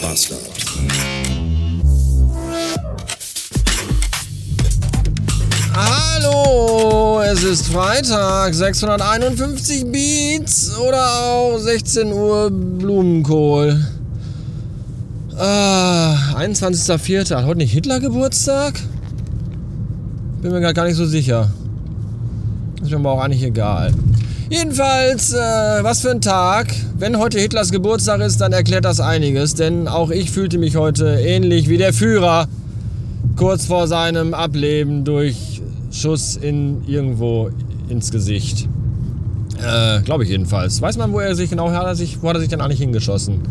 Bastard. Hallo, es ist Freitag, 651 Beats oder auch 16 Uhr Blumenkohl. Ah, 21.04. Hat heute nicht Hitler Geburtstag? Bin mir gar nicht so sicher. Ist mir aber auch eigentlich egal. Jedenfalls, äh, was für ein Tag. Wenn heute Hitlers Geburtstag ist, dann erklärt das einiges, denn auch ich fühlte mich heute ähnlich wie der Führer kurz vor seinem Ableben durch Schuss in irgendwo ins Gesicht. Äh, glaube ich jedenfalls. Weiß man, wo er sich genau hat, er sich, wo hat er sich denn eigentlich hingeschossen?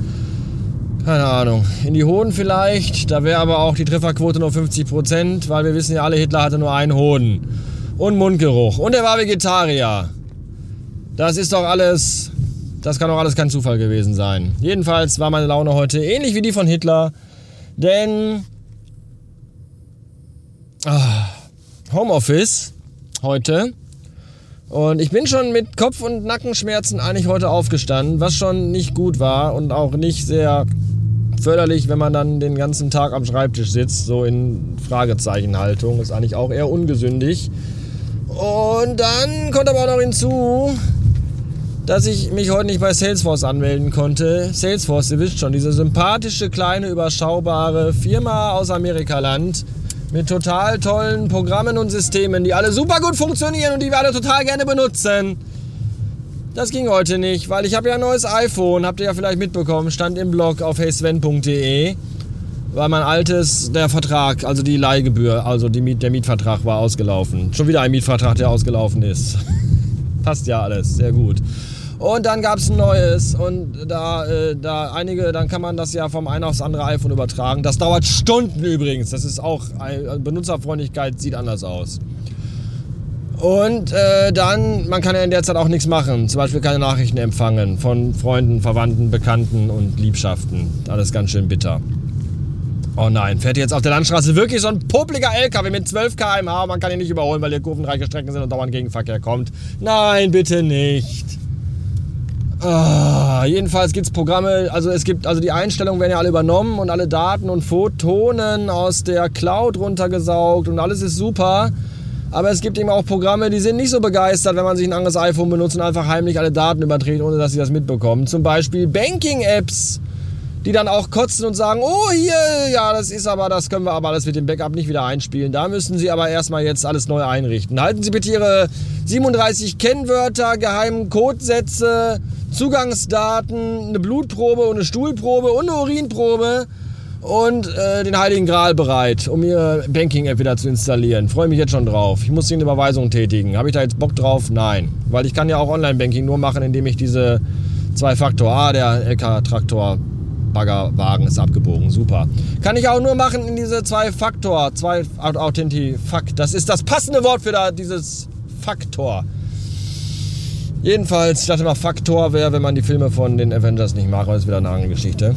Keine Ahnung. In die Hoden vielleicht. Da wäre aber auch die Trefferquote nur 50%, weil wir wissen ja alle, Hitler hatte nur einen Hoden. Und Mundgeruch. Und er war Vegetarier. Das ist doch alles. Das kann doch alles kein Zufall gewesen sein. Jedenfalls war meine Laune heute ähnlich wie die von Hitler. Denn. Ah, Homeoffice heute. Und ich bin schon mit Kopf- und Nackenschmerzen eigentlich heute aufgestanden, was schon nicht gut war und auch nicht sehr förderlich, wenn man dann den ganzen Tag am Schreibtisch sitzt, so in Fragezeichenhaltung. Ist eigentlich auch eher ungesündig. Und dann kommt aber auch noch hinzu, dass ich mich heute nicht bei Salesforce anmelden konnte. Salesforce, ihr wisst schon, diese sympathische, kleine, überschaubare Firma aus Amerikaland mit total tollen Programmen und Systemen, die alle super gut funktionieren und die wir alle total gerne benutzen. Das ging heute nicht, weil ich habe ja ein neues iPhone, habt ihr ja vielleicht mitbekommen, stand im Blog auf heysven.de, weil mein altes, der Vertrag, also die Leihgebühr, also die Miet, der Mietvertrag war ausgelaufen. Schon wieder ein Mietvertrag, der ausgelaufen ist. Passt ja alles, sehr gut. Und dann gab es ein neues und da, äh, da einige, dann kann man das ja vom einen aufs andere iPhone übertragen. Das dauert Stunden übrigens. Das ist auch, Benutzerfreundlichkeit sieht anders aus. Und äh, dann, man kann ja in der Zeit auch nichts machen. Zum Beispiel keine Nachrichten empfangen von Freunden, Verwandten, Bekannten und Liebschaften. Alles ganz schön bitter. Oh nein, fährt jetzt auf der Landstraße wirklich so ein popliger LKW mit 12 km/h und man kann ihn nicht überholen, weil hier kurvenreiche Strecken sind und dauernd Gegenverkehr kommt. Nein, bitte nicht. Ah, jedenfalls gibt es Programme, also es gibt, also die Einstellungen werden ja alle übernommen und alle Daten und Fotonen aus der Cloud runtergesaugt und alles ist super. Aber es gibt eben auch Programme, die sind nicht so begeistert, wenn man sich ein anderes iPhone benutzt und einfach heimlich alle Daten überträgt, ohne dass sie das mitbekommen. Zum Beispiel Banking-Apps, die dann auch kotzen und sagen, oh hier, ja, das ist aber, das können wir aber alles mit dem Backup nicht wieder einspielen. Da müssen Sie aber erstmal jetzt alles neu einrichten. Halten Sie bitte Ihre 37 Kennwörter, geheimen Codesätze, Zugangsdaten, eine Blutprobe und eine Stuhlprobe und eine Urinprobe und äh, den Heiligen Gral bereit, um Ihre Banking-App wieder zu installieren. Freue mich jetzt schon drauf. Ich muss Ihnen eine Überweisung tätigen. Habe ich da jetzt Bock drauf? Nein. Weil ich kann ja auch Online-Banking nur machen, indem ich diese zwei Faktor, ah, der LK-Traktor Baggerwagen ist abgebogen. Super. Kann ich auch nur machen in diese zwei Faktor, zwei Authentifak. Das ist das passende Wort für da, dieses Faktor. Jedenfalls, ich dachte mal, Faktor wäre, wenn man die Filme von den Avengers nicht macht, das ist wieder eine andere Geschichte.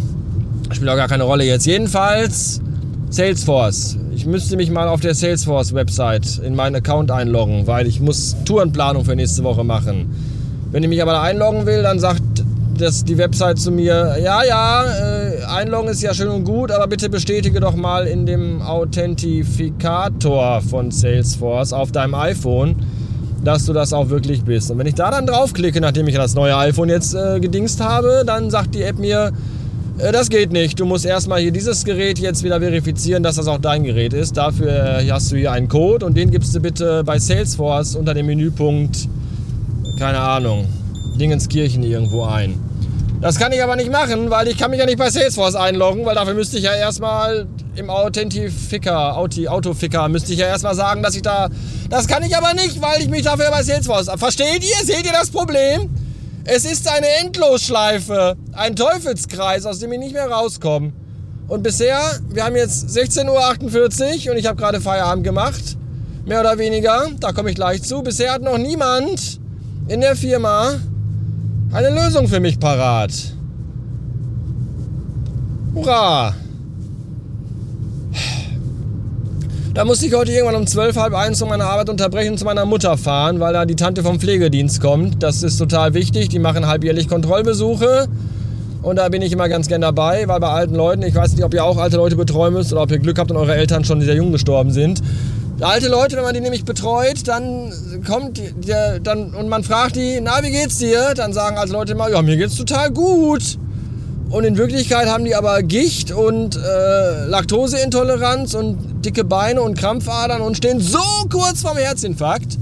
Spielt auch gar keine Rolle jetzt. Jedenfalls, Salesforce. Ich müsste mich mal auf der Salesforce-Website in meinen Account einloggen, weil ich muss Tourenplanung für nächste Woche machen. Wenn ich mich aber da einloggen will, dann sagt das, die Website zu mir, ja, ja, äh, einloggen ist ja schön und gut, aber bitte bestätige doch mal in dem Authentifikator von Salesforce auf deinem iPhone, dass du das auch wirklich bist. Und wenn ich da dann draufklicke, nachdem ich das neue iPhone jetzt äh, gedingst habe, dann sagt die App mir, äh, das geht nicht. Du musst erstmal hier dieses Gerät jetzt wieder verifizieren, dass das auch dein Gerät ist. Dafür äh, hast du hier einen Code und den gibst du bitte bei Salesforce unter dem Menüpunkt, keine Ahnung, Dingenskirchen irgendwo ein. Das kann ich aber nicht machen, weil ich kann mich ja nicht bei Salesforce einloggen, weil dafür müsste ich ja erstmal im Authentifiker, Auti, Autoficker, müsste ich ja erstmal sagen, dass ich da... Das kann ich aber nicht, weil ich mich dafür bei Salesforce... Versteht ihr? Seht ihr das Problem? Es ist eine Endlosschleife, ein Teufelskreis, aus dem ich nicht mehr rauskomme. Und bisher, wir haben jetzt 16.48 Uhr und ich habe gerade Feierabend gemacht. Mehr oder weniger, da komme ich gleich zu. Bisher hat noch niemand in der Firma eine Lösung für mich parat. Hurra! Da musste ich heute irgendwann um zwölf, halb eins um meine Arbeit unterbrechen und zu meiner Mutter fahren, weil da die Tante vom Pflegedienst kommt. Das ist total wichtig. Die machen halbjährlich Kontrollbesuche. Und da bin ich immer ganz gern dabei, weil bei alten Leuten, ich weiß nicht, ob ihr auch alte Leute betreuen müsst oder ob ihr Glück habt und eure Eltern schon sehr jung gestorben sind. Alte Leute, wenn man die nämlich betreut, dann kommt der, dann und man fragt die, na, wie geht's dir? Dann sagen alte Leute immer, ja, mir geht's total gut. Und in Wirklichkeit haben die aber Gicht und äh, Laktoseintoleranz und dicke Beine und Krampfadern und stehen so kurz vorm Herzinfarkt.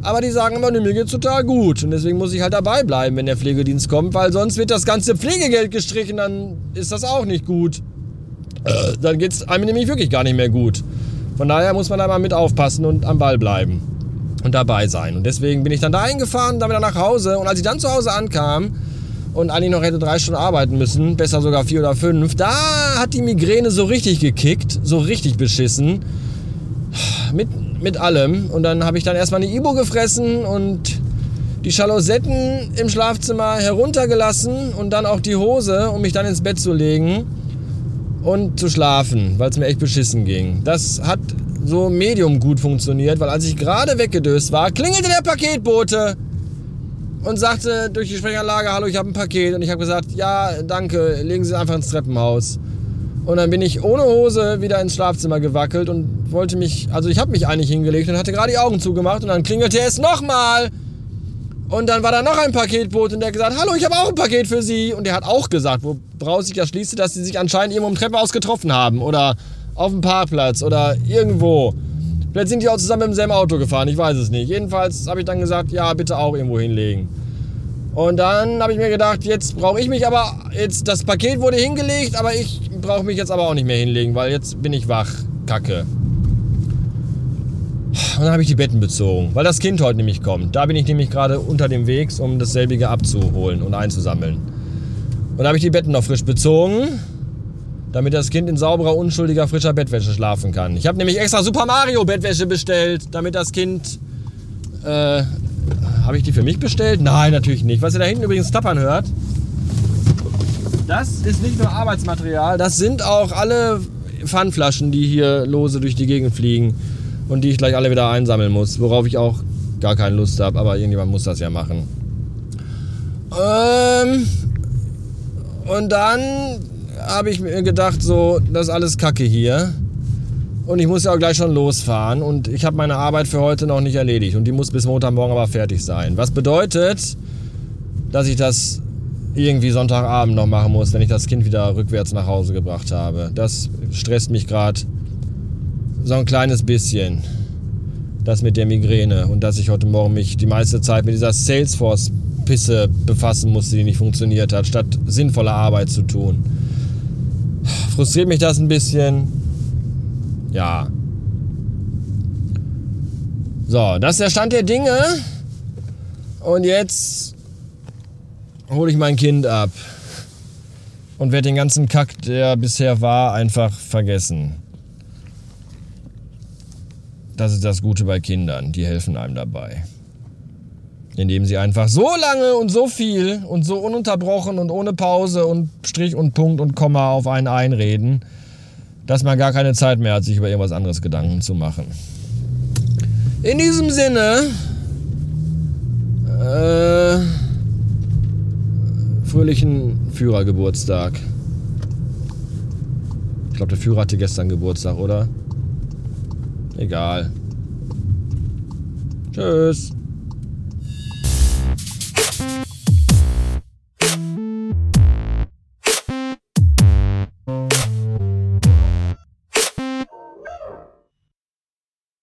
Aber die sagen immer, nee, mir geht's total gut. Und deswegen muss ich halt dabei bleiben, wenn der Pflegedienst kommt, weil sonst wird das ganze Pflegegeld gestrichen, dann ist das auch nicht gut. Äh, dann geht's einem nämlich wirklich gar nicht mehr gut. Von daher muss man da mal mit aufpassen und am Ball bleiben und dabei sein. Und deswegen bin ich dann da eingefahren, dann wieder nach Hause. Und als ich dann zu Hause ankam und eigentlich noch hätte drei Stunden arbeiten müssen, besser sogar vier oder fünf, da hat die Migräne so richtig gekickt, so richtig beschissen. Mit mit allem. Und dann habe ich dann erstmal eine Ibo gefressen und die Schalosetten im Schlafzimmer heruntergelassen und dann auch die Hose, um mich dann ins Bett zu legen und zu schlafen, weil es mir echt beschissen ging. Das hat so medium gut funktioniert, weil als ich gerade weggedöst war, klingelte der Paketbote und sagte durch die Sprechanlage, hallo, ich habe ein Paket. Und ich habe gesagt, ja, danke, legen Sie es einfach ins Treppenhaus. Und dann bin ich ohne Hose wieder ins Schlafzimmer gewackelt und wollte mich, also ich habe mich eigentlich hingelegt und hatte gerade die Augen zugemacht und dann klingelte es nochmal. Und dann war da noch ein Paketboot und der hat gesagt, hallo, ich habe auch ein Paket für Sie. Und der hat auch gesagt, woraus ich ja schließe, dass sie sich anscheinend irgendwo im Treppenhaus getroffen haben oder auf dem Parkplatz oder irgendwo. Vielleicht sind die auch zusammen im selben Auto gefahren, ich weiß es nicht. Jedenfalls habe ich dann gesagt, ja, bitte auch irgendwo hinlegen. Und dann habe ich mir gedacht, jetzt brauche ich mich aber, jetzt das Paket wurde hingelegt, aber ich brauche mich jetzt aber auch nicht mehr hinlegen, weil jetzt bin ich wach. Kacke. Und dann habe ich die Betten bezogen, weil das Kind heute nämlich kommt. Da bin ich nämlich gerade unter dem Weg, um dasselbige abzuholen und einzusammeln. Und da habe ich die Betten noch frisch bezogen, damit das Kind in sauberer, unschuldiger, frischer Bettwäsche schlafen kann. Ich habe nämlich extra Super Mario Bettwäsche bestellt, damit das Kind äh, habe ich die für mich bestellt? Nein, natürlich nicht. Was ihr da hinten übrigens tappern hört, das ist nicht nur Arbeitsmaterial, das sind auch alle Pfandflaschen, die hier lose durch die Gegend fliegen und die ich gleich alle wieder einsammeln muss, worauf ich auch gar keine Lust habe, aber irgendjemand muss das ja machen. Ähm, und dann habe ich mir gedacht, so, das ist alles Kacke hier. Und ich muss ja auch gleich schon losfahren und ich habe meine Arbeit für heute noch nicht erledigt und die muss bis Montagmorgen aber fertig sein. Was bedeutet, dass ich das irgendwie Sonntagabend noch machen muss, wenn ich das Kind wieder rückwärts nach Hause gebracht habe. Das stresst mich gerade so ein kleines bisschen. Das mit der Migräne und dass ich heute Morgen mich die meiste Zeit mit dieser Salesforce-Pisse befassen musste, die nicht funktioniert hat, statt sinnvolle Arbeit zu tun. Frustriert mich das ein bisschen ja. So, das ist der Stand der Dinge. Und jetzt hole ich mein Kind ab. Und werde den ganzen Kack, der bisher war, einfach vergessen. Das ist das Gute bei Kindern. Die helfen einem dabei. Indem sie einfach so lange und so viel und so ununterbrochen und ohne Pause und Strich und Punkt und Komma auf einen einreden dass man gar keine Zeit mehr hat, sich über irgendwas anderes Gedanken zu machen. In diesem Sinne, äh, fröhlichen Führergeburtstag. Ich glaube, der Führer hatte gestern Geburtstag, oder? Egal. Tschüss.